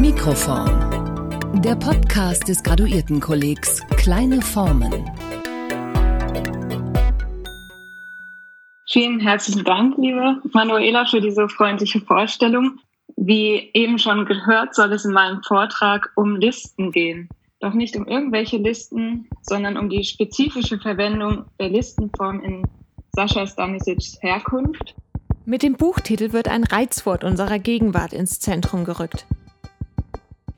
Mikroform. Der Podcast des Graduiertenkollegs Kleine Formen. Vielen herzlichen Dank, liebe Manuela, für diese freundliche Vorstellung. Wie eben schon gehört, soll es in meinem Vortrag um Listen gehen. Doch nicht um irgendwelche Listen, sondern um die spezifische Verwendung der Listenform in Sascha Stanisics Herkunft. Mit dem Buchtitel wird ein Reizwort unserer Gegenwart ins Zentrum gerückt.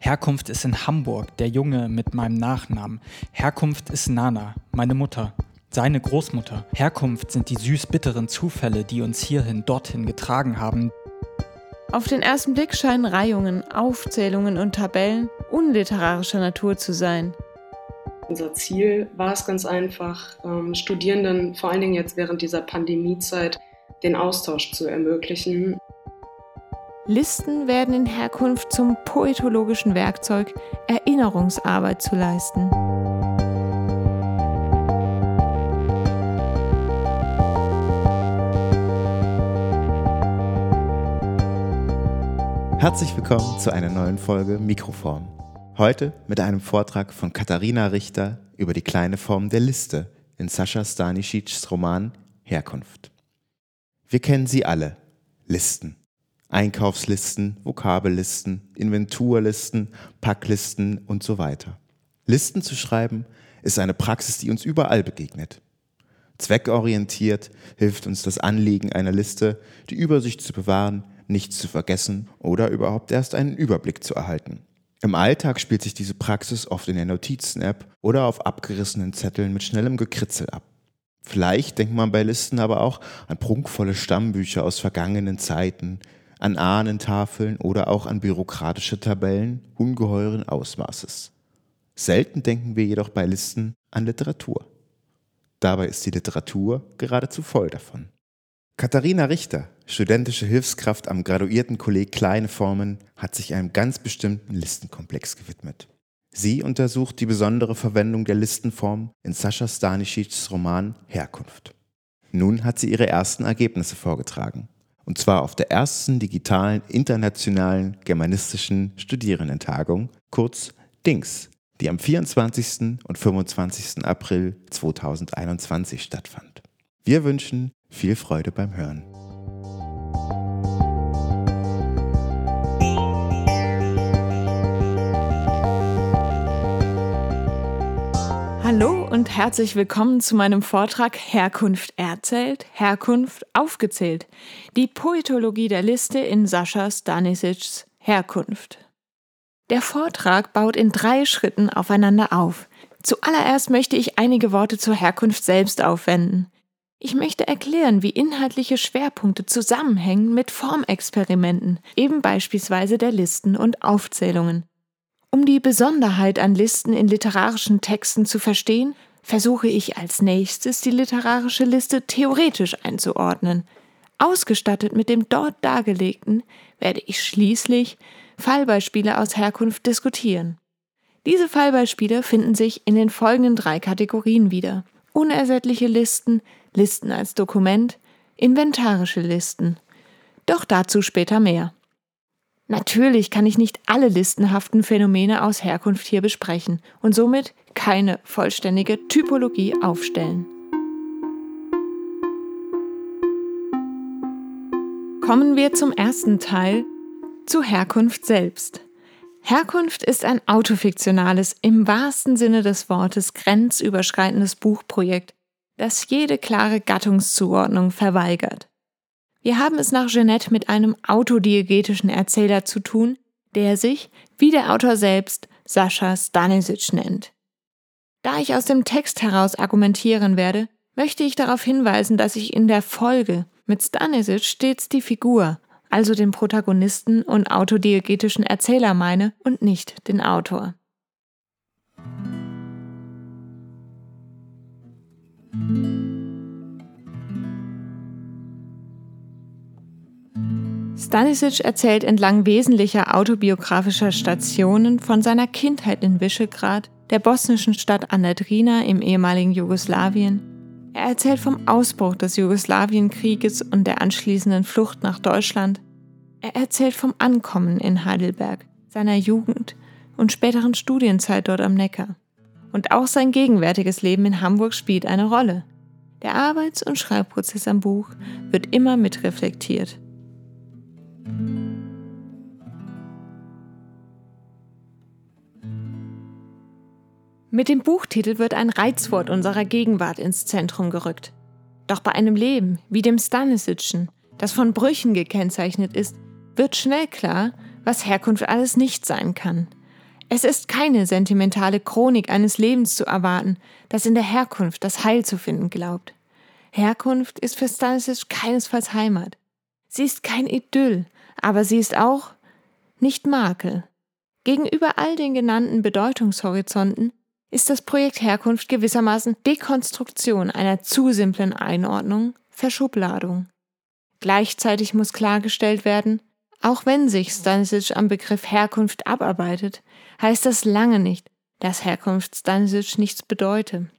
Herkunft ist in Hamburg, der Junge mit meinem Nachnamen. Herkunft ist Nana, meine Mutter, seine Großmutter. Herkunft sind die süß-bitteren Zufälle, die uns hierhin, dorthin getragen haben. Auf den ersten Blick scheinen Reihungen, Aufzählungen und Tabellen unliterarischer Natur zu sein. Unser Ziel war es ganz einfach, ähm, Studierenden, vor allen Dingen jetzt während dieser Pandemiezeit, den Austausch zu ermöglichen. Listen werden in Herkunft zum poetologischen Werkzeug, Erinnerungsarbeit zu leisten. Herzlich willkommen zu einer neuen Folge Mikroform. Heute mit einem Vortrag von Katharina Richter über die kleine Form der Liste in Sascha Stanisics Roman Herkunft. Wir kennen sie alle. Listen. Einkaufslisten, Vokabellisten, Inventurlisten, Packlisten und so weiter. Listen zu schreiben ist eine Praxis, die uns überall begegnet. Zweckorientiert hilft uns das Anliegen einer Liste, die Übersicht zu bewahren, nichts zu vergessen oder überhaupt erst einen Überblick zu erhalten. Im Alltag spielt sich diese Praxis oft in der Notizen-App oder auf abgerissenen Zetteln mit schnellem Gekritzel ab. Vielleicht denkt man bei Listen aber auch an prunkvolle Stammbücher aus vergangenen Zeiten, an Ahnentafeln oder auch an bürokratische Tabellen ungeheuren Ausmaßes. Selten denken wir jedoch bei Listen an Literatur. Dabei ist die Literatur geradezu voll davon. Katharina Richter, studentische Hilfskraft am Graduiertenkolleg Kleine Formen, hat sich einem ganz bestimmten Listenkomplex gewidmet. Sie untersucht die besondere Verwendung der Listenform in Sascha Stanisics Roman Herkunft. Nun hat sie ihre ersten Ergebnisse vorgetragen. Und zwar auf der ersten digitalen internationalen germanistischen Studierendentagung, kurz DINGS, die am 24. und 25. April 2021 stattfand. Wir wünschen viel Freude beim Hören. Und herzlich willkommen zu meinem Vortrag Herkunft erzählt, Herkunft aufgezählt. Die Poetologie der Liste in Sascha Stanisics Herkunft. Der Vortrag baut in drei Schritten aufeinander auf. Zuallererst möchte ich einige Worte zur Herkunft selbst aufwenden. Ich möchte erklären, wie inhaltliche Schwerpunkte zusammenhängen mit Formexperimenten, eben beispielsweise der Listen und Aufzählungen. Um die Besonderheit an Listen in literarischen Texten zu verstehen, versuche ich als nächstes die literarische Liste theoretisch einzuordnen. Ausgestattet mit dem dort dargelegten werde ich schließlich Fallbeispiele aus Herkunft diskutieren. Diese Fallbeispiele finden sich in den folgenden drei Kategorien wieder. Unersättliche Listen, Listen als Dokument, inventarische Listen. Doch dazu später mehr. Natürlich kann ich nicht alle listenhaften Phänomene aus Herkunft hier besprechen und somit keine vollständige Typologie aufstellen. Kommen wir zum ersten Teil, zu Herkunft selbst. Herkunft ist ein autofiktionales, im wahrsten Sinne des Wortes grenzüberschreitendes Buchprojekt, das jede klare Gattungszuordnung verweigert. Wir haben es nach Jeanette mit einem autodiegetischen Erzähler zu tun, der sich, wie der Autor selbst, Sascha Stanisic nennt. Da ich aus dem Text heraus argumentieren werde, möchte ich darauf hinweisen, dass ich in der Folge mit Stanisic stets die Figur, also den Protagonisten und autodiegetischen Erzähler meine und nicht den Autor. Stanisic erzählt entlang wesentlicher autobiografischer Stationen von seiner Kindheit in Visegrad, der bosnischen Stadt Anadrina im ehemaligen Jugoslawien. Er erzählt vom Ausbruch des Jugoslawienkrieges und der anschließenden Flucht nach Deutschland. Er erzählt vom Ankommen in Heidelberg, seiner Jugend und späteren Studienzeit dort am Neckar. Und auch sein gegenwärtiges Leben in Hamburg spielt eine Rolle. Der Arbeits- und Schreibprozess am Buch wird immer mitreflektiert. Mit dem Buchtitel wird ein Reizwort unserer Gegenwart ins Zentrum gerückt. Doch bei einem Leben wie dem Stanisitschen, das von Brüchen gekennzeichnet ist, wird schnell klar, was Herkunft alles nicht sein kann. Es ist keine sentimentale Chronik eines Lebens zu erwarten, das in der Herkunft das Heil zu finden glaubt. Herkunft ist für Stanisic keinesfalls Heimat. Sie ist kein Idyll, aber sie ist auch nicht Makel. Gegenüber all den genannten Bedeutungshorizonten ist das Projekt Herkunft gewissermaßen Dekonstruktion einer zu simplen Einordnung, Verschubladung. Gleichzeitig muss klargestellt werden, auch wenn sich Stanisic am Begriff Herkunft abarbeitet, heißt das lange nicht, dass Herkunft Stanisic nichts bedeute.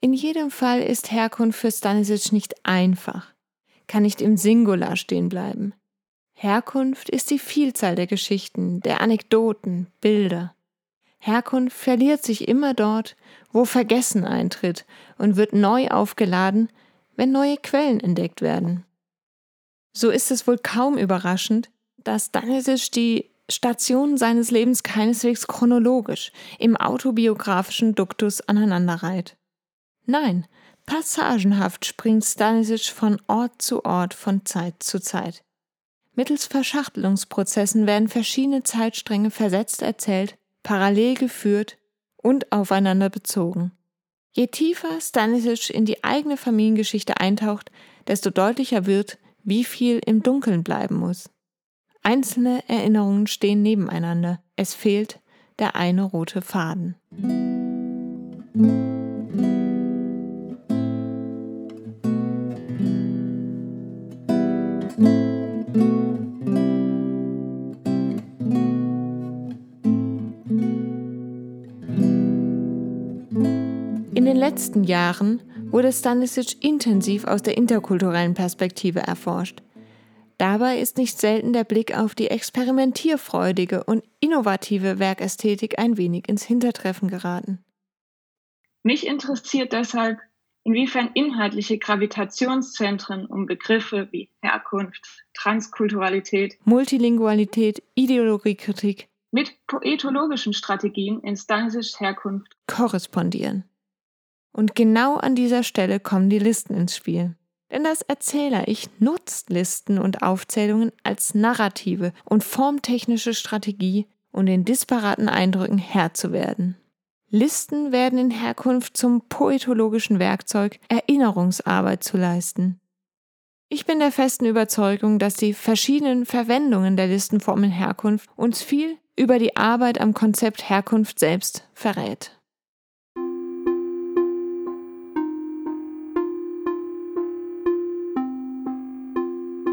In jedem Fall ist Herkunft für Stanisic nicht einfach, kann nicht im Singular stehen bleiben. Herkunft ist die Vielzahl der Geschichten, der Anekdoten, Bilder. Herkunft verliert sich immer dort, wo Vergessen eintritt und wird neu aufgeladen, wenn neue Quellen entdeckt werden. So ist es wohl kaum überraschend, dass Danisic die Stationen seines Lebens keineswegs chronologisch im autobiografischen Duktus aneinanderreiht. Nein, passagenhaft springt Stanisic von Ort zu Ort, von Zeit zu Zeit. Mittels Verschachtelungsprozessen werden verschiedene Zeitstränge versetzt erzählt parallel geführt und aufeinander bezogen. Je tiefer Stanisic in die eigene Familiengeschichte eintaucht, desto deutlicher wird, wie viel im Dunkeln bleiben muss. Einzelne Erinnerungen stehen nebeneinander. Es fehlt der eine rote Faden. Letzten Jahren wurde Stanisic intensiv aus der interkulturellen Perspektive erforscht. Dabei ist nicht selten der Blick auf die experimentierfreudige und innovative Werkästhetik ein wenig ins Hintertreffen geraten. Mich interessiert deshalb, inwiefern inhaltliche Gravitationszentren um Begriffe wie Herkunft, Transkulturalität, Multilingualität, Ideologiekritik mit poetologischen Strategien in Stanisics Herkunft korrespondieren. Und genau an dieser Stelle kommen die Listen ins Spiel. Denn das Erzähler-Ich nutzt Listen und Aufzählungen als narrative und formtechnische Strategie, um den disparaten Eindrücken Herr zu werden. Listen werden in Herkunft zum poetologischen Werkzeug, Erinnerungsarbeit zu leisten. Ich bin der festen Überzeugung, dass die verschiedenen Verwendungen der Listenform in Herkunft uns viel über die Arbeit am Konzept Herkunft selbst verrät.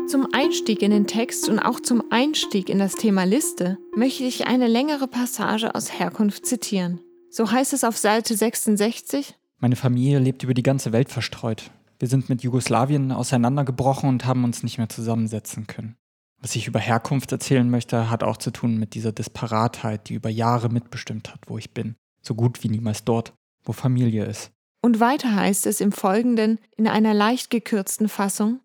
Zum Einstieg in den Text und auch zum Einstieg in das Thema Liste möchte ich eine längere Passage aus Herkunft zitieren. So heißt es auf Seite 66. Meine Familie lebt über die ganze Welt verstreut. Wir sind mit Jugoslawien auseinandergebrochen und haben uns nicht mehr zusammensetzen können. Was ich über Herkunft erzählen möchte, hat auch zu tun mit dieser Disparatheit, die über Jahre mitbestimmt hat, wo ich bin. So gut wie niemals dort, wo Familie ist. Und weiter heißt es im Folgenden in einer leicht gekürzten Fassung.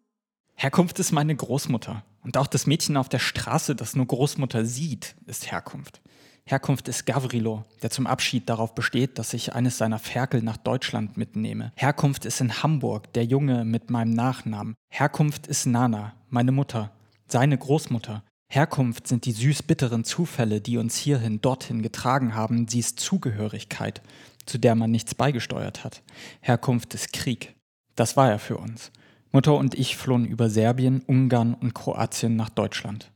Herkunft ist meine Großmutter. Und auch das Mädchen auf der Straße, das nur Großmutter sieht, ist Herkunft. Herkunft ist Gavrilo, der zum Abschied darauf besteht, dass ich eines seiner Ferkel nach Deutschland mitnehme. Herkunft ist in Hamburg, der Junge mit meinem Nachnamen. Herkunft ist Nana, meine Mutter, seine Großmutter. Herkunft sind die süß-bitteren Zufälle, die uns hierhin, dorthin getragen haben. Sie ist Zugehörigkeit, zu der man nichts beigesteuert hat. Herkunft ist Krieg. Das war er für uns. Mutter und ich flohen über Serbien, Ungarn und Kroatien nach Deutschland.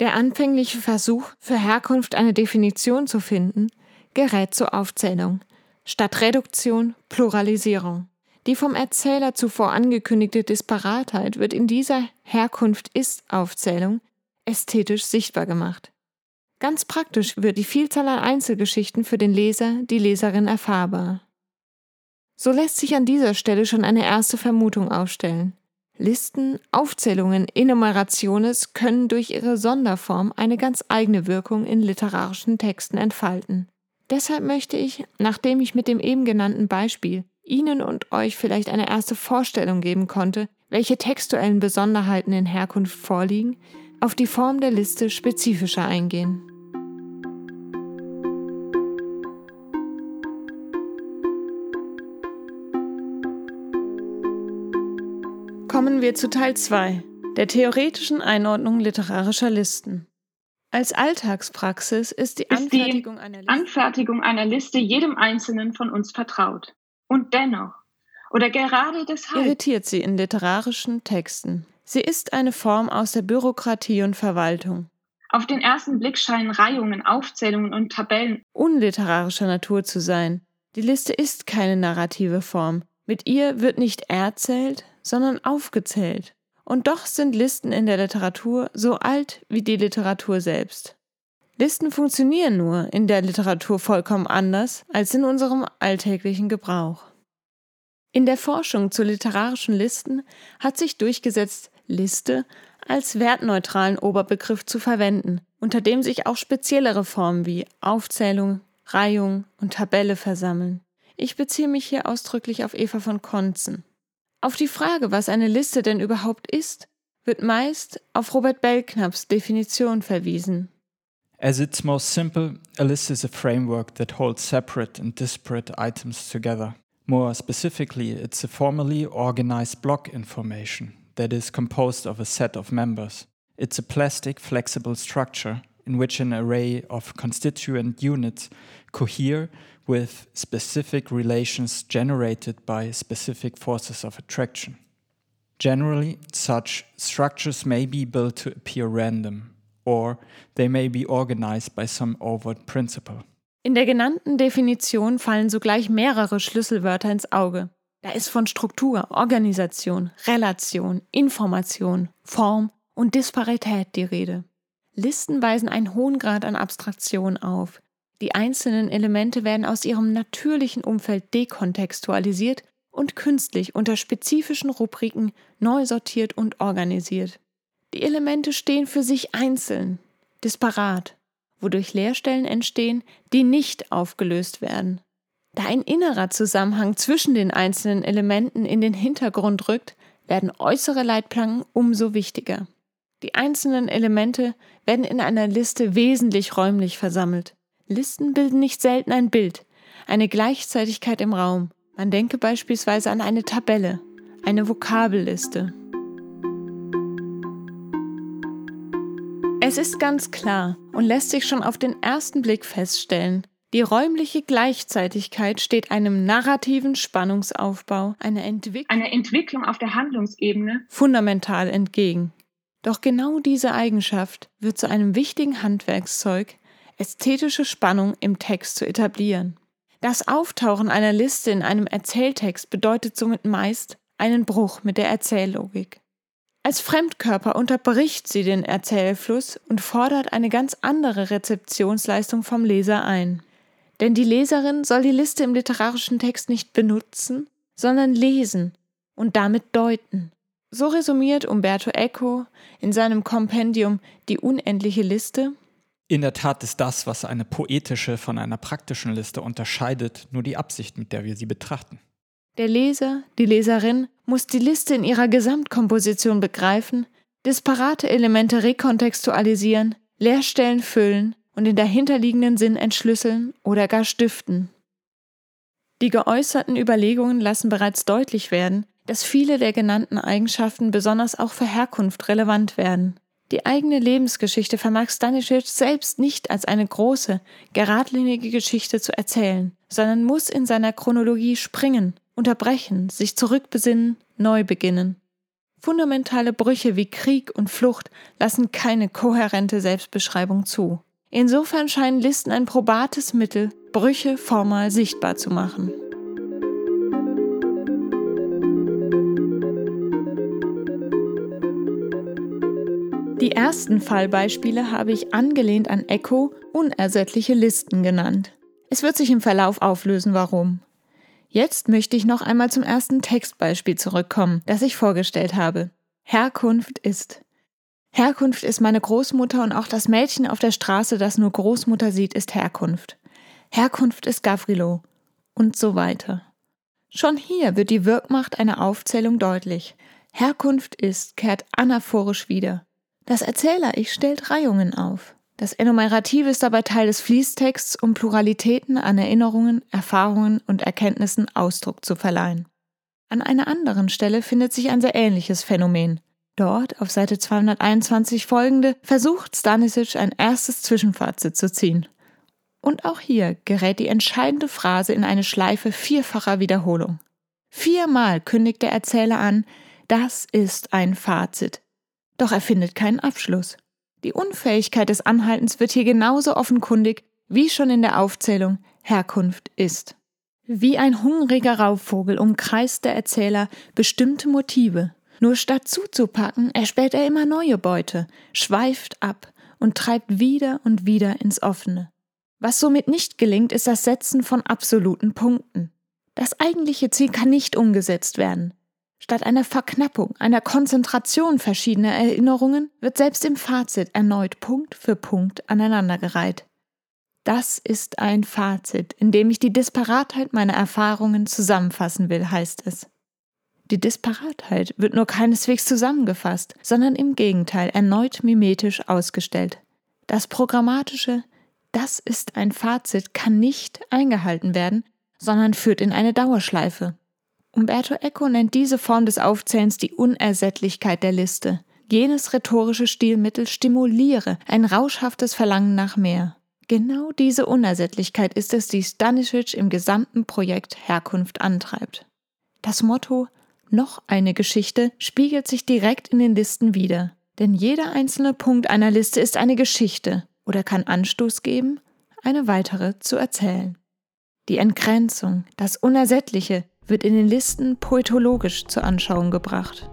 Der anfängliche Versuch, für Herkunft eine Definition zu finden, gerät zur Aufzählung. Statt Reduktion Pluralisierung. Die vom Erzähler zuvor angekündigte Disparatheit wird in dieser Herkunft ist Aufzählung ästhetisch sichtbar gemacht. Ganz praktisch wird die Vielzahl an Einzelgeschichten für den Leser, die Leserin erfahrbar. So lässt sich an dieser Stelle schon eine erste Vermutung aufstellen. Listen, Aufzählungen, Enumerationes können durch ihre Sonderform eine ganz eigene Wirkung in literarischen Texten entfalten. Deshalb möchte ich, nachdem ich mit dem eben genannten Beispiel Ihnen und euch vielleicht eine erste Vorstellung geben konnte, welche textuellen Besonderheiten in Herkunft vorliegen, auf die Form der Liste spezifischer eingehen. Kommen wir zu Teil 2, der theoretischen Einordnung literarischer Listen. Als Alltagspraxis ist die, ist Anfertigung, die einer Anfertigung einer Liste jedem Einzelnen von uns vertraut. Und dennoch, oder gerade deshalb, irritiert sie in literarischen Texten. Sie ist eine Form aus der Bürokratie und Verwaltung. Auf den ersten Blick scheinen Reihungen, Aufzählungen und Tabellen unliterarischer Natur zu sein. Die Liste ist keine narrative Form. Mit ihr wird nicht erzählt, sondern aufgezählt. Und doch sind Listen in der Literatur so alt wie die Literatur selbst. Listen funktionieren nur in der Literatur vollkommen anders als in unserem alltäglichen Gebrauch. In der Forschung zu literarischen Listen hat sich durchgesetzt, Liste als wertneutralen Oberbegriff zu verwenden, unter dem sich auch speziellere Formen wie Aufzählung, Reihung und Tabelle versammeln. Ich beziehe mich hier ausdrücklich auf Eva von Konzen. Auf die Frage, was eine Liste denn überhaupt ist, wird meist auf Robert Belknaps Definition verwiesen. As its most simple, a list is a framework that holds separate and disparate items together. More specifically, it's a formally organized block information that is composed of a set of members. It's a plastic, flexible structure in which an array of constituent units cohere with specific relations generated by specific forces of attraction. Generally, such structures may be built to appear random, or they may be organized by some overt principle. In der genannten Definition fallen sogleich mehrere Schlüsselwörter ins Auge. Da ist von Struktur, Organisation, Relation, Information, Form und Disparität die Rede. Listen weisen einen hohen Grad an Abstraktion auf. Die einzelnen Elemente werden aus ihrem natürlichen Umfeld dekontextualisiert und künstlich unter spezifischen Rubriken neu sortiert und organisiert. Die Elemente stehen für sich einzeln, disparat, wodurch Leerstellen entstehen, die nicht aufgelöst werden. Da ein innerer Zusammenhang zwischen den einzelnen Elementen in den Hintergrund rückt, werden äußere Leitplanken umso wichtiger. Die einzelnen Elemente werden in einer Liste wesentlich räumlich versammelt. Listen bilden nicht selten ein Bild, eine Gleichzeitigkeit im Raum. Man denke beispielsweise an eine Tabelle, eine Vokabelliste. Es ist ganz klar und lässt sich schon auf den ersten Blick feststellen, die räumliche Gleichzeitigkeit steht einem narrativen Spannungsaufbau, einer, Entwick einer Entwicklung auf der Handlungsebene fundamental entgegen. Doch genau diese Eigenschaft wird zu einem wichtigen Handwerkszeug, ästhetische Spannung im Text zu etablieren. Das Auftauchen einer Liste in einem Erzähltext bedeutet somit meist einen Bruch mit der Erzähllogik. Als Fremdkörper unterbricht sie den Erzählfluss und fordert eine ganz andere Rezeptionsleistung vom Leser ein. Denn die Leserin soll die Liste im literarischen Text nicht benutzen, sondern lesen und damit deuten. So resümiert Umberto Eco in seinem Kompendium Die unendliche Liste. In der Tat ist das, was eine poetische von einer praktischen Liste unterscheidet, nur die Absicht, mit der wir sie betrachten. Der Leser, die Leserin muss die Liste in ihrer Gesamtkomposition begreifen, disparate Elemente rekontextualisieren, Leerstellen füllen und den dahinterliegenden Sinn entschlüsseln oder gar stiften. Die geäußerten Überlegungen lassen bereits deutlich werden, dass viele der genannten Eigenschaften besonders auch für Herkunft relevant werden. Die eigene Lebensgeschichte vermag Stanisic selbst nicht als eine große, geradlinige Geschichte zu erzählen, sondern muss in seiner Chronologie springen unterbrechen, sich zurückbesinnen, neu beginnen. Fundamentale Brüche wie Krieg und Flucht lassen keine kohärente Selbstbeschreibung zu. Insofern scheinen Listen ein probates Mittel, Brüche formal sichtbar zu machen. Die ersten Fallbeispiele habe ich angelehnt an Echo unersättliche Listen genannt. Es wird sich im Verlauf auflösen, warum. Jetzt möchte ich noch einmal zum ersten Textbeispiel zurückkommen, das ich vorgestellt habe. Herkunft ist. Herkunft ist meine Großmutter und auch das Mädchen auf der Straße, das nur Großmutter sieht, ist Herkunft. Herkunft ist Gavrilo. Und so weiter. Schon hier wird die Wirkmacht einer Aufzählung deutlich. Herkunft ist kehrt anaphorisch wieder. Das Erzähler-Ich stellt Reihungen auf. Das Enumerativ ist dabei Teil des Fließtexts, um Pluralitäten an Erinnerungen, Erfahrungen und Erkenntnissen Ausdruck zu verleihen. An einer anderen Stelle findet sich ein sehr ähnliches Phänomen. Dort, auf Seite 221 folgende, versucht Stanisic ein erstes Zwischenfazit zu ziehen. Und auch hier gerät die entscheidende Phrase in eine Schleife vierfacher Wiederholung. Viermal kündigt der Erzähler an, das ist ein Fazit. Doch er findet keinen Abschluss. Die Unfähigkeit des Anhaltens wird hier genauso offenkundig wie schon in der Aufzählung Herkunft ist. Wie ein hungriger Raubvogel umkreist der Erzähler bestimmte Motive. Nur statt zuzupacken, erspäht er immer neue Beute, schweift ab und treibt wieder und wieder ins Offene. Was somit nicht gelingt, ist das Setzen von absoluten Punkten. Das eigentliche Ziel kann nicht umgesetzt werden. Statt einer Verknappung, einer Konzentration verschiedener Erinnerungen wird selbst im Fazit erneut Punkt für Punkt aneinandergereiht. Das ist ein Fazit, in dem ich die Disparatheit meiner Erfahrungen zusammenfassen will, heißt es. Die Disparatheit wird nur keineswegs zusammengefasst, sondern im Gegenteil erneut mimetisch ausgestellt. Das Programmatische, das ist ein Fazit, kann nicht eingehalten werden, sondern führt in eine Dauerschleife. Umberto Eco nennt diese Form des Aufzählens die Unersättlichkeit der Liste. Jenes rhetorische Stilmittel stimuliere ein rauschhaftes Verlangen nach mehr. Genau diese Unersättlichkeit ist es, die Stanisic im gesamten Projekt Herkunft antreibt. Das Motto noch eine Geschichte spiegelt sich direkt in den Listen wider. Denn jeder einzelne Punkt einer Liste ist eine Geschichte oder kann Anstoß geben, eine weitere zu erzählen. Die Entgrenzung, das Unersättliche, wird in den Listen poetologisch zur Anschauung gebracht.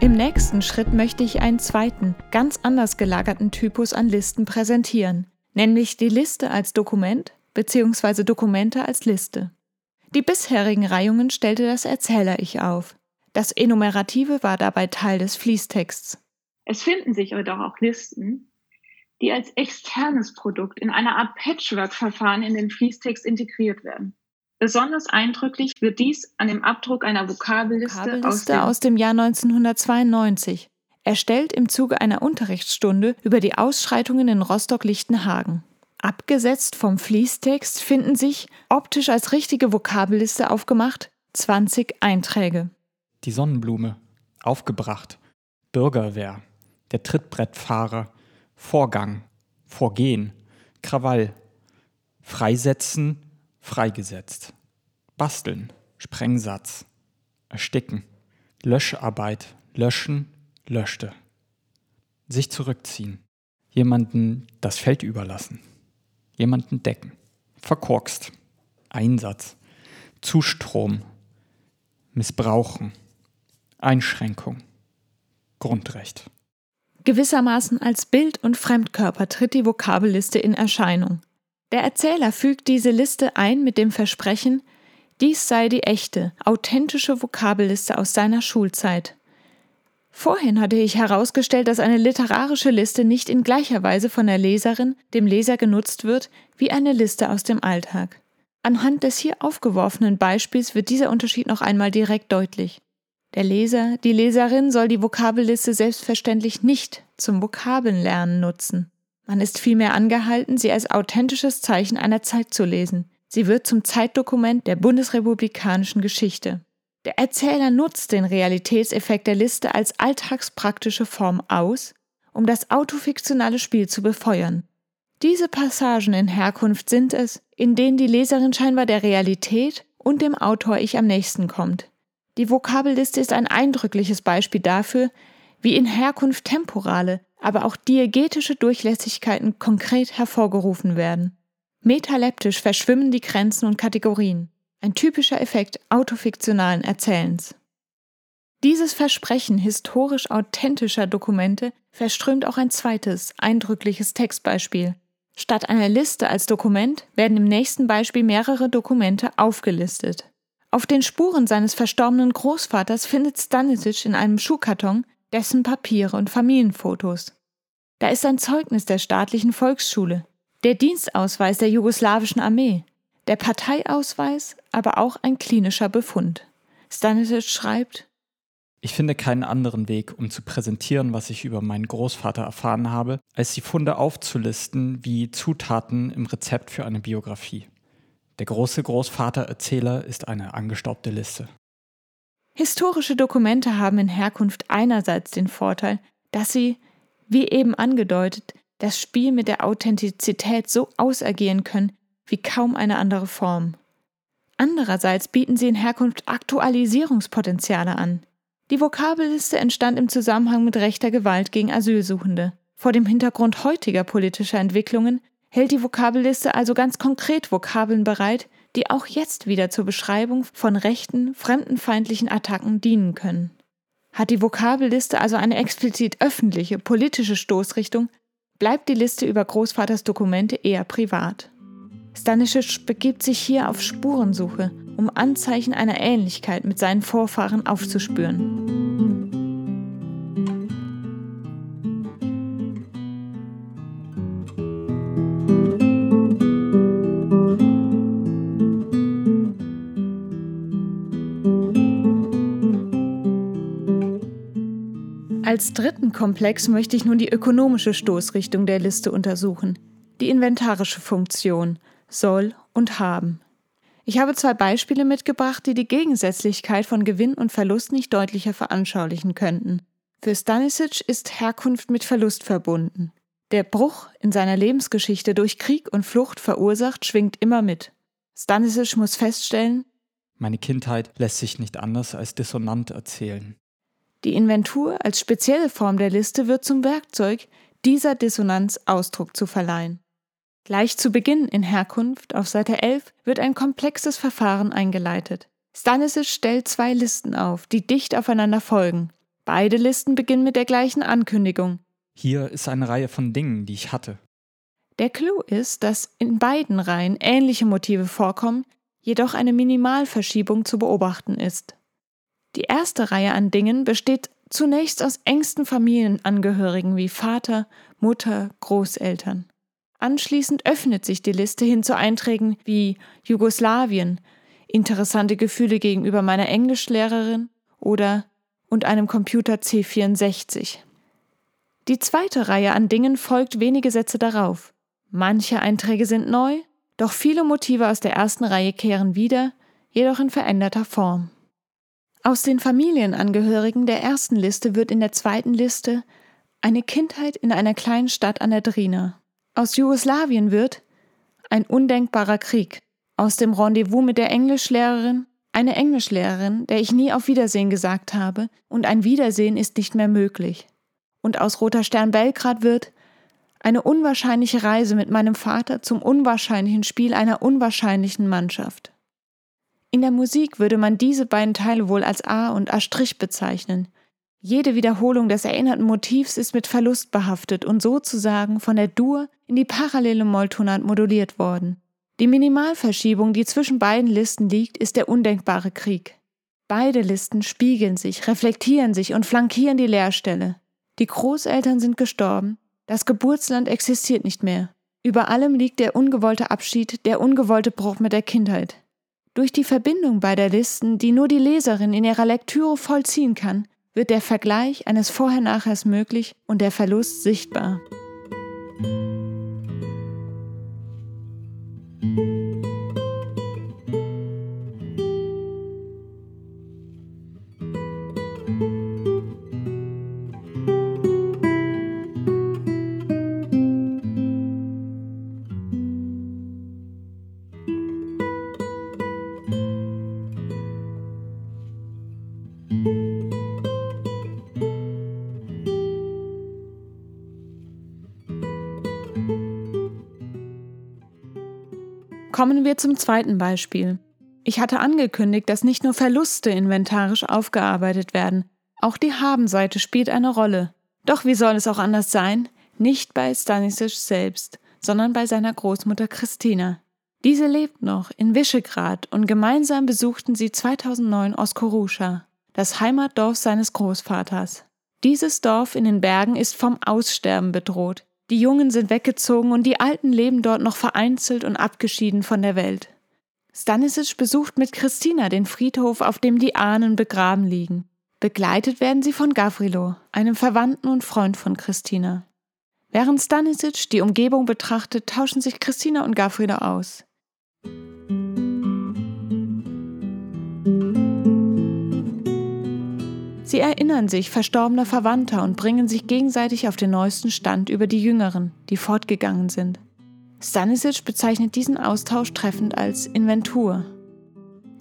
Im nächsten Schritt möchte ich einen zweiten, ganz anders gelagerten Typus an Listen präsentieren, nämlich die Liste als Dokument bzw. Dokumente als Liste. Die bisherigen Reihungen stellte das Erzähler-Ich auf. Das Enumerative war dabei Teil des Fließtexts. Es finden sich aber doch auch Listen, die als externes Produkt in einer Art Patchwork-Verfahren in den Fließtext integriert werden. Besonders eindrücklich wird dies an dem Abdruck einer Vokabelliste, Vokabelliste aus, dem aus dem Jahr 1992, erstellt im Zuge einer Unterrichtsstunde über die Ausschreitungen in Rostock-Lichtenhagen. Abgesetzt vom Fließtext finden sich, optisch als richtige Vokabelliste aufgemacht, 20 Einträge die Sonnenblume, aufgebracht, Bürgerwehr, der Trittbrettfahrer, Vorgang, Vorgehen, Krawall, Freisetzen, freigesetzt, Basteln, Sprengsatz, Ersticken, Löscharbeit, Löschen, löschte, sich zurückziehen, jemanden das Feld überlassen, jemanden decken, verkorkst, Einsatz, Zustrom, missbrauchen, Einschränkung. Grundrecht. Gewissermaßen als Bild und Fremdkörper tritt die Vokabelliste in Erscheinung. Der Erzähler fügt diese Liste ein mit dem Versprechen, dies sei die echte, authentische Vokabelliste aus seiner Schulzeit. Vorhin hatte ich herausgestellt, dass eine literarische Liste nicht in gleicher Weise von der Leserin, dem Leser genutzt wird, wie eine Liste aus dem Alltag. Anhand des hier aufgeworfenen Beispiels wird dieser Unterschied noch einmal direkt deutlich. Der Leser, die Leserin soll die Vokabelliste selbstverständlich nicht zum Vokabelnlernen nutzen. Man ist vielmehr angehalten, sie als authentisches Zeichen einer Zeit zu lesen. Sie wird zum Zeitdokument der bundesrepublikanischen Geschichte. Der Erzähler nutzt den Realitätseffekt der Liste als alltagspraktische Form aus, um das autofiktionale Spiel zu befeuern. Diese Passagen in Herkunft sind es, in denen die Leserin scheinbar der Realität und dem Autor ich am nächsten kommt. Die Vokabelliste ist ein eindrückliches Beispiel dafür, wie in Herkunft temporale, aber auch diegetische Durchlässigkeiten konkret hervorgerufen werden. Metaleptisch verschwimmen die Grenzen und Kategorien. Ein typischer Effekt autofiktionalen Erzählens. Dieses Versprechen historisch authentischer Dokumente verströmt auch ein zweites, eindrückliches Textbeispiel. Statt einer Liste als Dokument werden im nächsten Beispiel mehrere Dokumente aufgelistet. Auf den Spuren seines verstorbenen Großvaters findet Stanisic in einem Schuhkarton dessen Papiere und Familienfotos. Da ist ein Zeugnis der staatlichen Volksschule, der Dienstausweis der jugoslawischen Armee, der Parteiausweis, aber auch ein klinischer Befund. Stanisic schreibt, ich finde keinen anderen Weg, um zu präsentieren, was ich über meinen Großvater erfahren habe, als die Funde aufzulisten wie Zutaten im Rezept für eine Biografie. Der große Großvatererzähler ist eine angestaubte Liste. Historische Dokumente haben in Herkunft einerseits den Vorteil, dass sie, wie eben angedeutet, das Spiel mit der Authentizität so ausagieren können wie kaum eine andere Form. Andererseits bieten sie in Herkunft Aktualisierungspotenziale an. Die Vokabelliste entstand im Zusammenhang mit rechter Gewalt gegen Asylsuchende. Vor dem Hintergrund heutiger politischer Entwicklungen hält die Vokabelliste also ganz konkret Vokabeln bereit, die auch jetzt wieder zur Beschreibung von rechten, fremdenfeindlichen Attacken dienen können. Hat die Vokabelliste also eine explizit öffentliche, politische Stoßrichtung, bleibt die Liste über Großvaters Dokumente eher privat. Stanisic begibt sich hier auf Spurensuche um Anzeichen einer Ähnlichkeit mit seinen Vorfahren aufzuspüren. Als dritten Komplex möchte ich nun die ökonomische Stoßrichtung der Liste untersuchen, die inventarische Funktion soll und haben. Ich habe zwei Beispiele mitgebracht, die die Gegensätzlichkeit von Gewinn und Verlust nicht deutlicher veranschaulichen könnten. Für Stanisic ist Herkunft mit Verlust verbunden. Der Bruch in seiner Lebensgeschichte durch Krieg und Flucht verursacht, schwingt immer mit. Stanisic muss feststellen, meine Kindheit lässt sich nicht anders als dissonant erzählen. Die Inventur als spezielle Form der Liste wird zum Werkzeug, dieser Dissonanz Ausdruck zu verleihen. Gleich zu Beginn in Herkunft auf Seite 11 wird ein komplexes Verfahren eingeleitet. Stanisic stellt zwei Listen auf, die dicht aufeinander folgen. Beide Listen beginnen mit der gleichen Ankündigung. Hier ist eine Reihe von Dingen, die ich hatte. Der Clou ist, dass in beiden Reihen ähnliche Motive vorkommen, jedoch eine Minimalverschiebung zu beobachten ist. Die erste Reihe an Dingen besteht zunächst aus engsten Familienangehörigen wie Vater, Mutter, Großeltern. Anschließend öffnet sich die Liste hin zu Einträgen wie Jugoslawien, interessante Gefühle gegenüber meiner Englischlehrerin oder und einem Computer C64. Die zweite Reihe an Dingen folgt wenige Sätze darauf. Manche Einträge sind neu, doch viele Motive aus der ersten Reihe kehren wieder, jedoch in veränderter Form. Aus den Familienangehörigen der ersten Liste wird in der zweiten Liste eine Kindheit in einer kleinen Stadt an der Drina aus Jugoslawien wird ein undenkbarer Krieg. Aus dem Rendezvous mit der Englischlehrerin eine Englischlehrerin, der ich nie auf Wiedersehen gesagt habe, und ein Wiedersehen ist nicht mehr möglich. Und aus Roter Stern Belgrad wird eine unwahrscheinliche Reise mit meinem Vater zum unwahrscheinlichen Spiel einer unwahrscheinlichen Mannschaft. In der Musik würde man diese beiden Teile wohl als A und A' bezeichnen, jede Wiederholung des erinnerten Motivs ist mit Verlust behaftet und sozusagen von der Dur in die parallele Molltonart moduliert worden. Die Minimalverschiebung, die zwischen beiden Listen liegt, ist der undenkbare Krieg. Beide Listen spiegeln sich, reflektieren sich und flankieren die Leerstelle. Die Großeltern sind gestorben, das Geburtsland existiert nicht mehr. Über allem liegt der ungewollte Abschied, der ungewollte Bruch mit der Kindheit. Durch die Verbindung beider Listen, die nur die Leserin in ihrer Lektüre vollziehen kann, wird der Vergleich eines Vorher-Nachhers möglich und der Verlust sichtbar. Kommen wir zum zweiten Beispiel. Ich hatte angekündigt, dass nicht nur Verluste inventarisch aufgearbeitet werden, Auch die Habenseite spielt eine Rolle. Doch wie soll es auch anders sein? Nicht bei Stanisic selbst, sondern bei seiner Großmutter Christina. Diese lebt noch in Visegrad und gemeinsam besuchten sie 2009 Oskoruscha, das Heimatdorf seines Großvaters. Dieses Dorf in den Bergen ist vom Aussterben bedroht. Die Jungen sind weggezogen und die Alten leben dort noch vereinzelt und abgeschieden von der Welt. Stanisic besucht mit Christina den Friedhof, auf dem die Ahnen begraben liegen. Begleitet werden sie von Gavrilo, einem Verwandten und Freund von Christina. Während Stanisic die Umgebung betrachtet, tauschen sich Christina und Gavrilo aus. Sie erinnern sich verstorbener Verwandter und bringen sich gegenseitig auf den neuesten Stand über die Jüngeren, die fortgegangen sind. Stanisic bezeichnet diesen Austausch treffend als Inventur.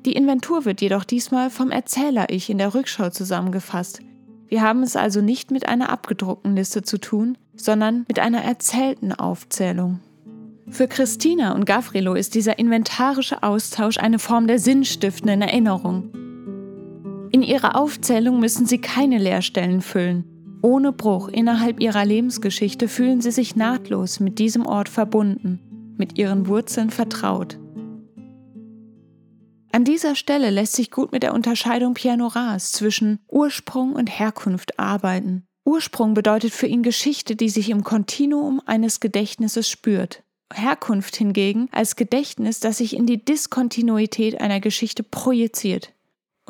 Die Inventur wird jedoch diesmal vom Erzähler-Ich in der Rückschau zusammengefasst. Wir haben es also nicht mit einer abgedruckten Liste zu tun, sondern mit einer erzählten Aufzählung. Für Christina und Gavrilo ist dieser inventarische Austausch eine Form der sinnstiftenden Erinnerung. In ihrer Aufzählung müssen sie keine Leerstellen füllen. Ohne Bruch innerhalb ihrer Lebensgeschichte fühlen sie sich nahtlos mit diesem Ort verbunden, mit ihren Wurzeln vertraut. An dieser Stelle lässt sich gut mit der Unterscheidung Pianoras zwischen Ursprung und Herkunft arbeiten. Ursprung bedeutet für ihn Geschichte, die sich im Kontinuum eines Gedächtnisses spürt. Herkunft hingegen als Gedächtnis, das sich in die Diskontinuität einer Geschichte projiziert.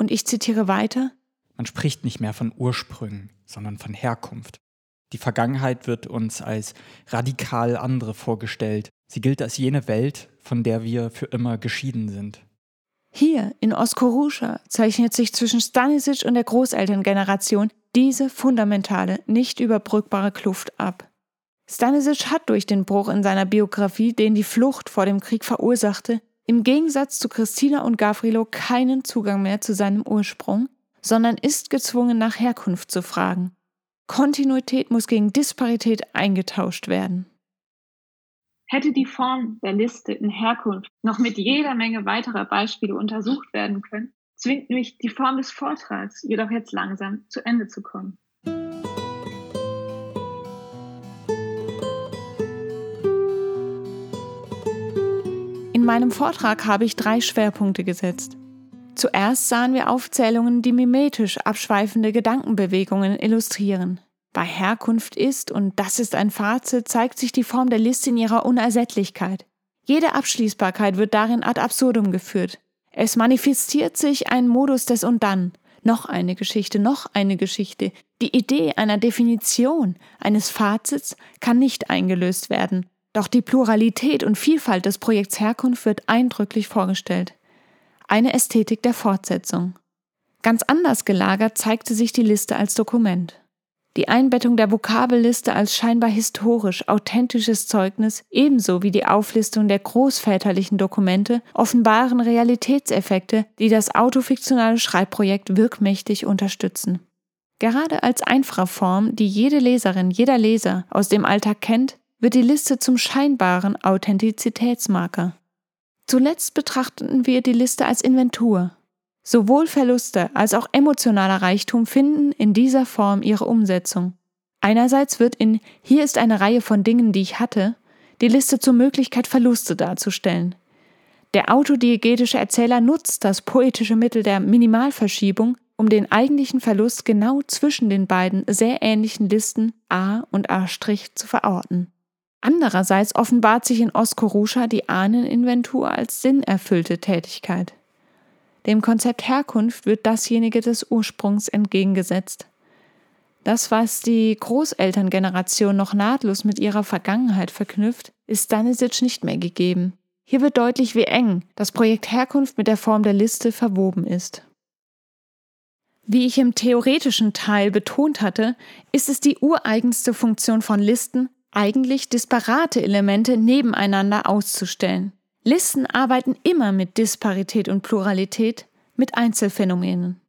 Und ich zitiere weiter. Man spricht nicht mehr von Ursprüngen, sondern von Herkunft. Die Vergangenheit wird uns als radikal andere vorgestellt. Sie gilt als jene Welt, von der wir für immer geschieden sind. Hier in Oskoruscha zeichnet sich zwischen Stanisic und der Großelterngeneration diese fundamentale, nicht überbrückbare Kluft ab. Stanisic hat durch den Bruch in seiner Biografie, den die Flucht vor dem Krieg verursachte, im Gegensatz zu Christina und Gavrilo keinen Zugang mehr zu seinem Ursprung, sondern ist gezwungen, nach Herkunft zu fragen. Kontinuität muss gegen Disparität eingetauscht werden. Hätte die Form der Liste in Herkunft noch mit jeder Menge weiterer Beispiele untersucht werden können, zwingt mich die Form des Vortrags jedoch jetzt langsam zu Ende zu kommen. In meinem Vortrag habe ich drei Schwerpunkte gesetzt. Zuerst sahen wir Aufzählungen, die mimetisch abschweifende Gedankenbewegungen illustrieren. Bei Herkunft ist, und das ist ein Fazit, zeigt sich die Form der Liste in ihrer Unersättlichkeit. Jede Abschließbarkeit wird darin ad absurdum geführt. Es manifestiert sich ein Modus des und dann. Noch eine Geschichte, noch eine Geschichte. Die Idee einer Definition, eines Fazits kann nicht eingelöst werden. Doch die Pluralität und Vielfalt des Projekts Herkunft wird eindrücklich vorgestellt. Eine Ästhetik der Fortsetzung. Ganz anders gelagert zeigte sich die Liste als Dokument. Die Einbettung der Vokabelliste als scheinbar historisch authentisches Zeugnis ebenso wie die Auflistung der großväterlichen Dokumente offenbaren Realitätseffekte, die das autofiktionale Schreibprojekt wirkmächtig unterstützen. Gerade als Einfraform, die jede Leserin, jeder Leser aus dem Alltag kennt, wird die Liste zum scheinbaren Authentizitätsmarker. Zuletzt betrachteten wir die Liste als Inventur, Sowohl Verluste als auch emotionaler Reichtum finden in dieser Form ihre Umsetzung. Einerseits wird in Hier ist eine Reihe von Dingen, die ich hatte, die Liste zur Möglichkeit, Verluste darzustellen. Der autodiegetische Erzähler nutzt das poetische Mittel der Minimalverschiebung, um den eigentlichen Verlust genau zwischen den beiden sehr ähnlichen Listen A und A' zu verorten. Andererseits offenbart sich in Oskoruscha die Ahneninventur als sinnerfüllte Tätigkeit. Dem Konzept Herkunft wird dasjenige des Ursprungs entgegengesetzt. Das, was die Großelterngeneration noch nahtlos mit ihrer Vergangenheit verknüpft, ist Stanisic nicht mehr gegeben. Hier wird deutlich, wie eng das Projekt Herkunft mit der Form der Liste verwoben ist. Wie ich im theoretischen Teil betont hatte, ist es die ureigenste Funktion von Listen, eigentlich disparate Elemente nebeneinander auszustellen. Listen arbeiten immer mit Disparität und Pluralität, mit Einzelfänomenen.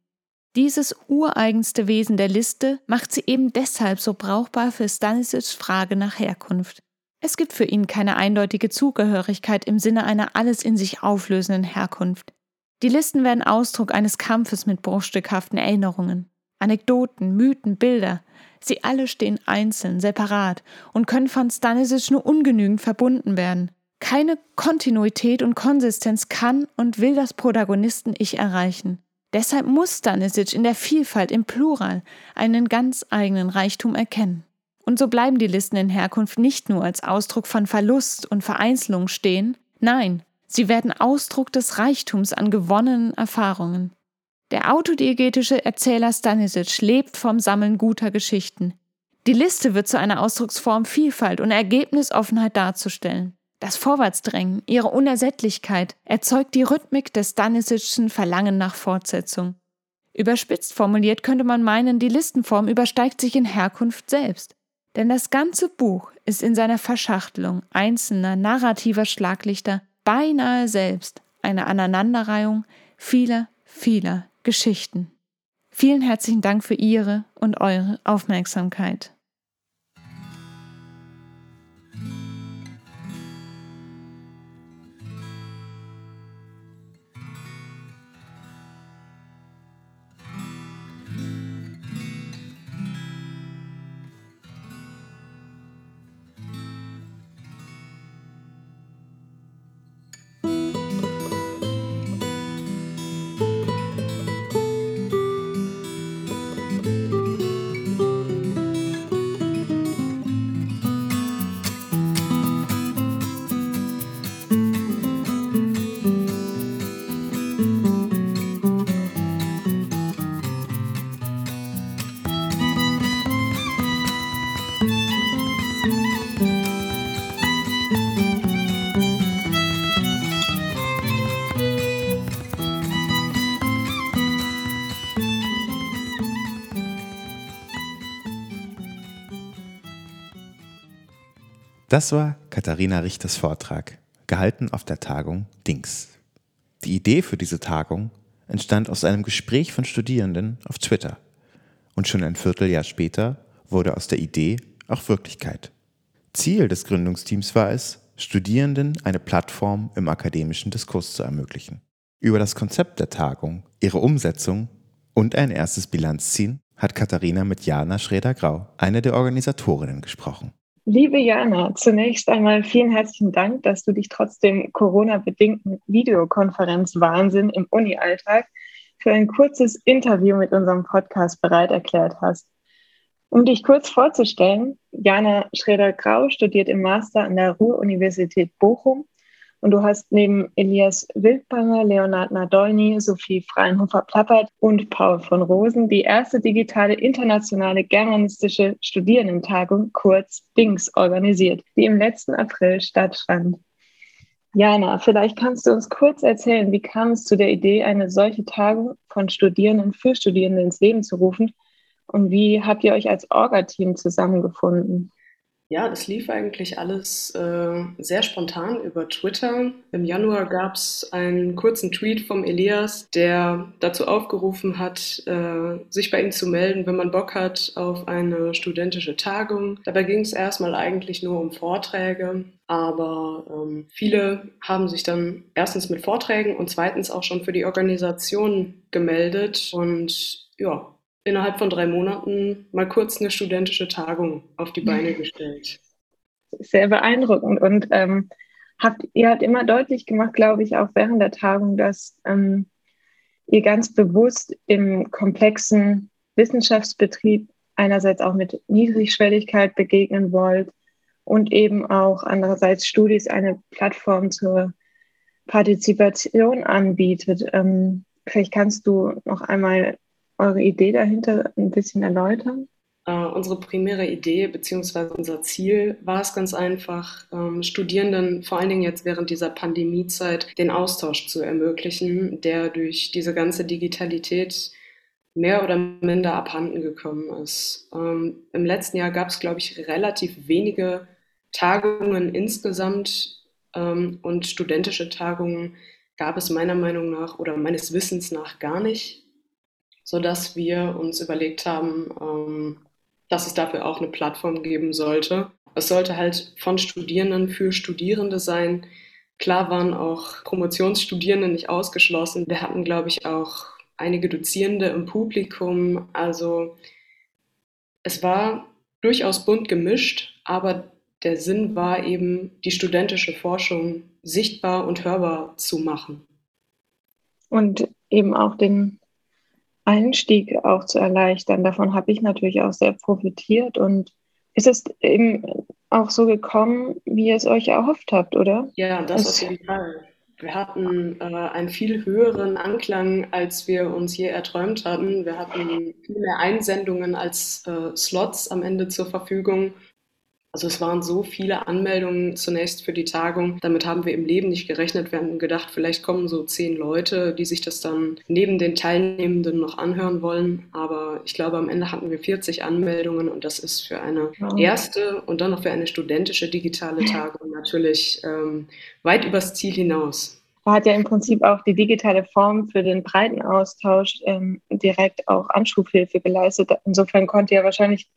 Dieses ureigenste Wesen der Liste macht sie eben deshalb so brauchbar für Stanisics Frage nach Herkunft. Es gibt für ihn keine eindeutige Zugehörigkeit im Sinne einer alles in sich auflösenden Herkunft. Die Listen werden Ausdruck eines Kampfes mit bruchstückhaften Erinnerungen. Anekdoten, Mythen, Bilder. Sie alle stehen einzeln, separat und können von Stanisic nur ungenügend verbunden werden. Keine Kontinuität und Konsistenz kann und will das Protagonisten-Ich erreichen. Deshalb muss Stanisic in der Vielfalt im Plural einen ganz eigenen Reichtum erkennen. Und so bleiben die Listen in Herkunft nicht nur als Ausdruck von Verlust und Vereinzelung stehen, nein, sie werden Ausdruck des Reichtums an gewonnenen Erfahrungen. Der autodiegetische Erzähler Stanisic lebt vom Sammeln guter Geschichten. Die Liste wird zu einer Ausdrucksform Vielfalt und Ergebnisoffenheit darzustellen. Das Vorwärtsdrängen, ihre Unersättlichkeit erzeugt die Rhythmik des Stanisicschen Verlangen nach Fortsetzung. Überspitzt formuliert könnte man meinen, die Listenform übersteigt sich in Herkunft selbst. Denn das ganze Buch ist in seiner Verschachtelung einzelner narrativer Schlaglichter beinahe selbst eine Aneinanderreihung vieler, vieler Geschichten. Vielen herzlichen Dank für Ihre und eure Aufmerksamkeit. Das war Katharina Richters Vortrag, gehalten auf der Tagung Dings. Die Idee für diese Tagung entstand aus einem Gespräch von Studierenden auf Twitter. Und schon ein Vierteljahr später wurde aus der Idee auch Wirklichkeit. Ziel des Gründungsteams war es, Studierenden eine Plattform im akademischen Diskurs zu ermöglichen. Über das Konzept der Tagung, ihre Umsetzung und ein erstes Bilanzziehen hat Katharina mit Jana Schreder-Grau, eine der Organisatorinnen, gesprochen. Liebe Jana, zunächst einmal vielen herzlichen Dank, dass du dich trotz dem Corona-bedingten Videokonferenzwahnsinn im Uni-Alltag für ein kurzes Interview mit unserem Podcast bereit erklärt hast. Um dich kurz vorzustellen, Jana Schreder-Grau studiert im Master an der Ruhr-Universität Bochum und du hast neben Elias Wildbanger, Leonard Nadolny, Sophie Freinhofer-Plappert und Paul von Rosen die erste digitale internationale germanistische Studierendentagung, kurz DINGS, organisiert, die im letzten April stattfand. Jana, vielleicht kannst du uns kurz erzählen, wie kam es zu der Idee, eine solche Tagung von Studierenden für Studierende ins Leben zu rufen und wie habt ihr euch als Orga-Team zusammengefunden? Ja, das lief eigentlich alles äh, sehr spontan über Twitter. Im Januar gab es einen kurzen Tweet vom Elias, der dazu aufgerufen hat, äh, sich bei ihm zu melden, wenn man Bock hat auf eine studentische Tagung. Dabei ging es erstmal eigentlich nur um Vorträge, aber ähm, viele haben sich dann erstens mit Vorträgen und zweitens auch schon für die Organisation gemeldet und ja, innerhalb von drei Monaten mal kurz eine studentische Tagung auf die Beine gestellt. Sehr beeindruckend. Und ähm, habt, ihr habt immer deutlich gemacht, glaube ich, auch während der Tagung, dass ähm, ihr ganz bewusst im komplexen Wissenschaftsbetrieb einerseits auch mit Niedrigschwelligkeit begegnen wollt und eben auch andererseits Studis eine Plattform zur Partizipation anbietet. Ähm, vielleicht kannst du noch einmal eure Idee dahinter ein bisschen erläutern? Uh, unsere primäre Idee bzw. unser Ziel war es ganz einfach, ähm, Studierenden vor allen Dingen jetzt während dieser Pandemiezeit den Austausch zu ermöglichen, der durch diese ganze Digitalität mehr oder minder abhanden gekommen ist. Ähm, Im letzten Jahr gab es, glaube ich, relativ wenige Tagungen insgesamt ähm, und studentische Tagungen gab es meiner Meinung nach oder meines Wissens nach gar nicht sodass wir uns überlegt haben, ähm, dass es dafür auch eine Plattform geben sollte. Es sollte halt von Studierenden für Studierende sein. Klar waren auch Promotionsstudierende nicht ausgeschlossen. Wir hatten, glaube ich, auch einige Dozierende im Publikum. Also es war durchaus bunt gemischt, aber der Sinn war eben, die studentische Forschung sichtbar und hörbar zu machen. Und eben auch den Einstieg auch zu erleichtern. Davon habe ich natürlich auch sehr profitiert. Und ist es eben auch so gekommen, wie ihr es euch erhofft habt, oder? Ja, das es auf jeden Fall. Wir hatten äh, einen viel höheren Anklang, als wir uns je erträumt hatten. Wir hatten viel mehr Einsendungen als äh, Slots am Ende zur Verfügung. Also es waren so viele Anmeldungen zunächst für die Tagung. Damit haben wir im Leben nicht gerechnet. Wir haben gedacht, vielleicht kommen so zehn Leute, die sich das dann neben den Teilnehmenden noch anhören wollen. Aber ich glaube, am Ende hatten wir 40 Anmeldungen und das ist für eine erste und dann noch für eine studentische digitale Tagung natürlich ähm, weit übers Ziel hinaus hat ja im Prinzip auch die digitale Form für den breiten Austausch ähm, direkt auch Anschubhilfe geleistet. Insofern konnte ja wahrscheinlich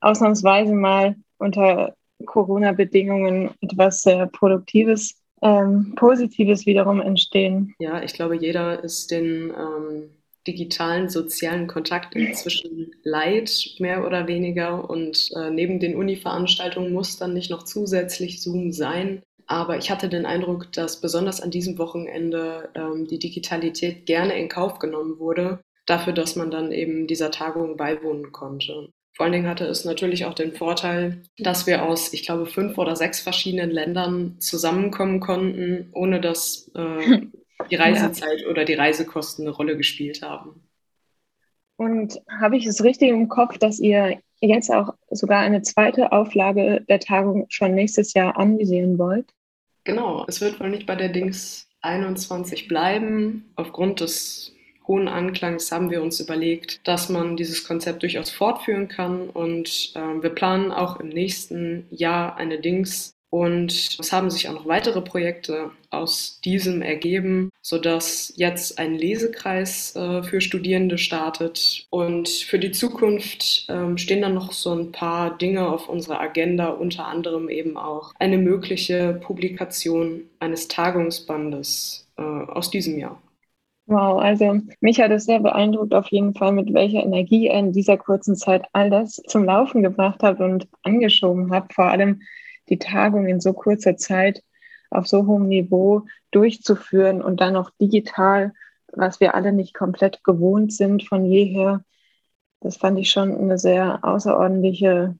ausnahmsweise mal unter Corona-Bedingungen etwas sehr Produktives, ähm, Positives wiederum entstehen. Ja, ich glaube, jeder ist den ähm, digitalen sozialen Kontakt inzwischen leid, mehr oder weniger. Und äh, neben den Uni-Veranstaltungen muss dann nicht noch zusätzlich Zoom sein. Aber ich hatte den Eindruck, dass besonders an diesem Wochenende ähm, die Digitalität gerne in Kauf genommen wurde, dafür, dass man dann eben dieser Tagung beiwohnen konnte. Vor allen Dingen hatte es natürlich auch den Vorteil, dass wir aus, ich glaube, fünf oder sechs verschiedenen Ländern zusammenkommen konnten, ohne dass äh, die Reisezeit ja. oder die Reisekosten eine Rolle gespielt haben. Und habe ich es richtig im Kopf, dass ihr jetzt auch sogar eine zweite Auflage der Tagung schon nächstes Jahr anvisieren wollt? Genau, es wird wohl nicht bei der Dings 21 bleiben, aufgrund des hohen Anklangs haben wir uns überlegt, dass man dieses Konzept durchaus fortführen kann. Und äh, wir planen auch im nächsten Jahr eine Dings. Und es haben sich auch noch weitere Projekte aus diesem ergeben, sodass jetzt ein Lesekreis äh, für Studierende startet. Und für die Zukunft äh, stehen dann noch so ein paar Dinge auf unserer Agenda, unter anderem eben auch eine mögliche Publikation eines Tagungsbandes äh, aus diesem Jahr. Wow, also mich hat es sehr beeindruckt auf jeden Fall, mit welcher Energie er in dieser kurzen Zeit all das zum Laufen gebracht hat und angeschoben hat. Vor allem die Tagung in so kurzer Zeit auf so hohem Niveau durchzuführen und dann noch digital, was wir alle nicht komplett gewohnt sind von jeher. Das fand ich schon eine sehr außerordentliche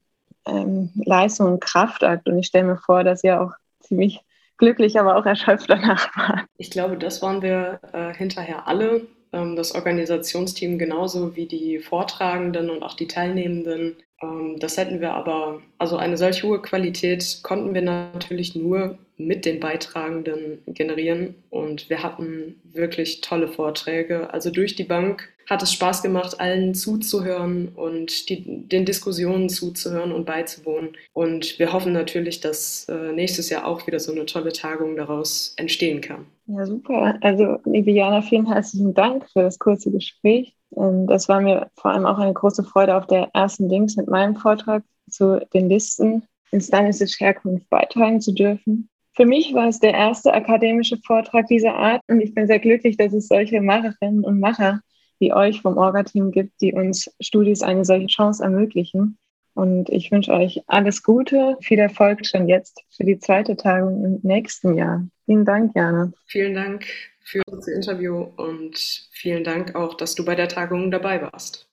ähm, Leistung und Kraftakt. Und ich stelle mir vor, dass ihr auch ziemlich glücklich, aber auch erschöpft danach war. Ich glaube, das waren wir äh, hinterher alle. Ähm, das Organisationsteam genauso wie die Vortragenden und auch die Teilnehmenden. Ähm, das hätten wir aber, also eine solch hohe Qualität konnten wir natürlich nur mit den Beitragenden generieren. Und wir hatten wirklich tolle Vorträge. Also durch die Bank hat es Spaß gemacht, allen zuzuhören und die, den Diskussionen zuzuhören und beizuwohnen. Und wir hoffen natürlich, dass äh, nächstes Jahr auch wieder so eine tolle Tagung daraus entstehen kann. Ja, super. Also, liebe Jana, vielen herzlichen Dank für das kurze Gespräch. Ähm, das war mir vor allem auch eine große Freude auf der ersten Dings mit meinem Vortrag zu den Listen in stanistische Herkunft beitragen zu dürfen. Für mich war es der erste akademische Vortrag dieser Art und ich bin sehr glücklich, dass es solche Macherinnen und Macher wie euch vom Orga-Team gibt, die uns Studis eine solche Chance ermöglichen. Und ich wünsche euch alles Gute, viel Erfolg schon jetzt für die zweite Tagung im nächsten Jahr. Vielen Dank, Jana. Vielen Dank für das Interview und vielen Dank auch, dass du bei der Tagung dabei warst.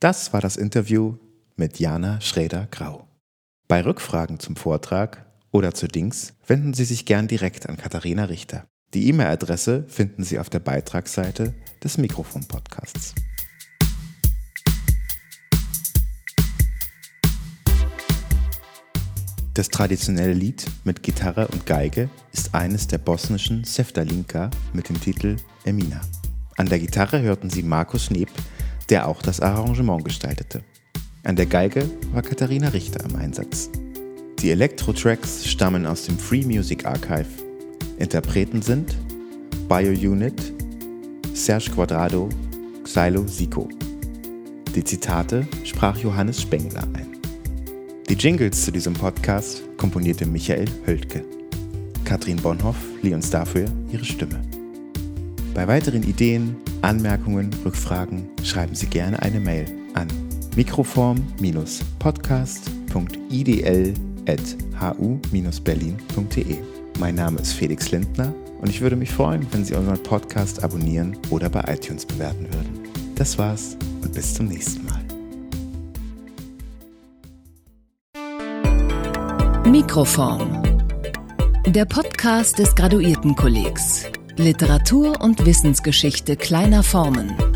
Das war das Interview mit Jana Schräder-Grau. Bei Rückfragen zum Vortrag oder zu Dings wenden Sie sich gern direkt an Katharina Richter. Die E-Mail-Adresse finden Sie auf der Beitragsseite des Mikrofon-Podcasts. Das traditionelle Lied mit Gitarre und Geige ist eines der bosnischen Seftalinka mit dem Titel Emina. An der Gitarre hörten Sie Markus Schneeb, der auch das Arrangement gestaltete. An der Geige war Katharina Richter im Einsatz. Die Elektro-Tracks stammen aus dem Free Music Archive. Interpreten sind BioUnit, Serge Quadrado, Xylo Siko. Die Zitate sprach Johannes Spengler ein. Die Jingles zu diesem Podcast komponierte Michael Höldke. Katrin Bonhoff lieh uns dafür ihre Stimme. Bei weiteren Ideen, Anmerkungen, Rückfragen schreiben Sie gerne eine Mail an mikroform-podcast.idl.hu-berlin.de. Mein Name ist Felix Lindner und ich würde mich freuen, wenn Sie unseren Podcast abonnieren oder bei iTunes bewerten würden. Das war's und bis zum nächsten Mal. Mikroform. Der Podcast des Graduiertenkollegs. Literatur und Wissensgeschichte kleiner Formen.